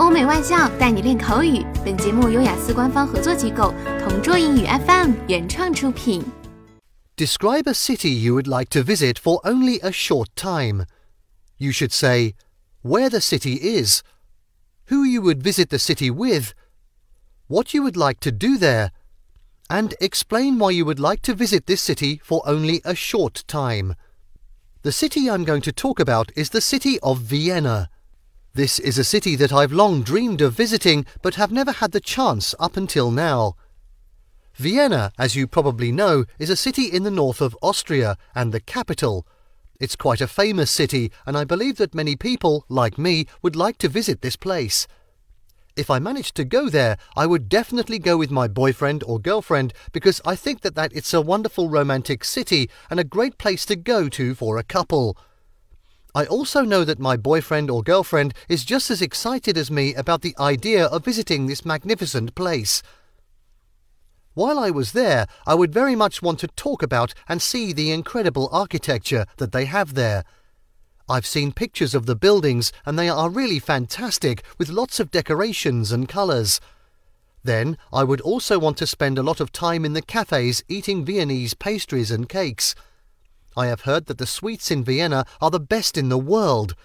欧美外教带你练口语。本节目由雅思官方合作机构同桌英语 FM 原创出品。Describe a city you would like to visit for only a short time. You should say where the city is, who you would visit the city with, what you would like to do there, and explain why you would like to visit this city for only a short time. The city I'm going to talk about is the city of Vienna. This is a city that I've long dreamed of visiting but have never had the chance up until now. Vienna, as you probably know, is a city in the north of Austria and the capital. It's quite a famous city, and I believe that many people, like me, would like to visit this place. If I managed to go there, I would definitely go with my boyfriend or girlfriend because I think that, that it's a wonderful romantic city and a great place to go to for a couple. I also know that my boyfriend or girlfriend is just as excited as me about the idea of visiting this magnificent place. While I was there, I would very much want to talk about and see the incredible architecture that they have there. I've seen pictures of the buildings and they are really fantastic with lots of decorations and colours. Then I would also want to spend a lot of time in the cafes eating Viennese pastries and cakes. I have heard that the sweets in Vienna are the best in the world.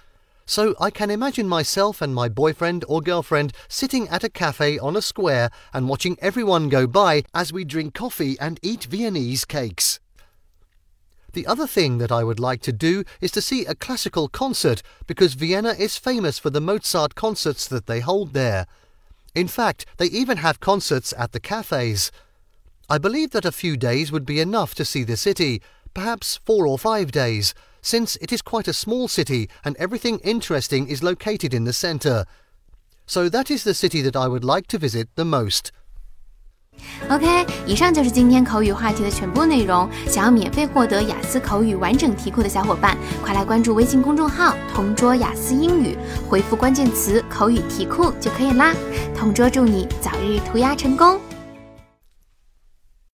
So I can imagine myself and my boyfriend or girlfriend sitting at a cafe on a square and watching everyone go by as we drink coffee and eat Viennese cakes. The other thing that I would like to do is to see a classical concert because Vienna is famous for the Mozart concerts that they hold there. In fact, they even have concerts at the cafes. I believe that a few days would be enough to see the city, perhaps four or five days, since it is quite a small city and everything interesting is located in the centre. So that is the city that I would like to visit the most. OK，以上就是今天口语话题的全部内容。想要免费获得雅思口语完整题库的小伙伴，快来关注微信公众号“同桌雅思英语”，回复关键词“口语题库”就可以啦。同桌祝你早日屠鸭成功！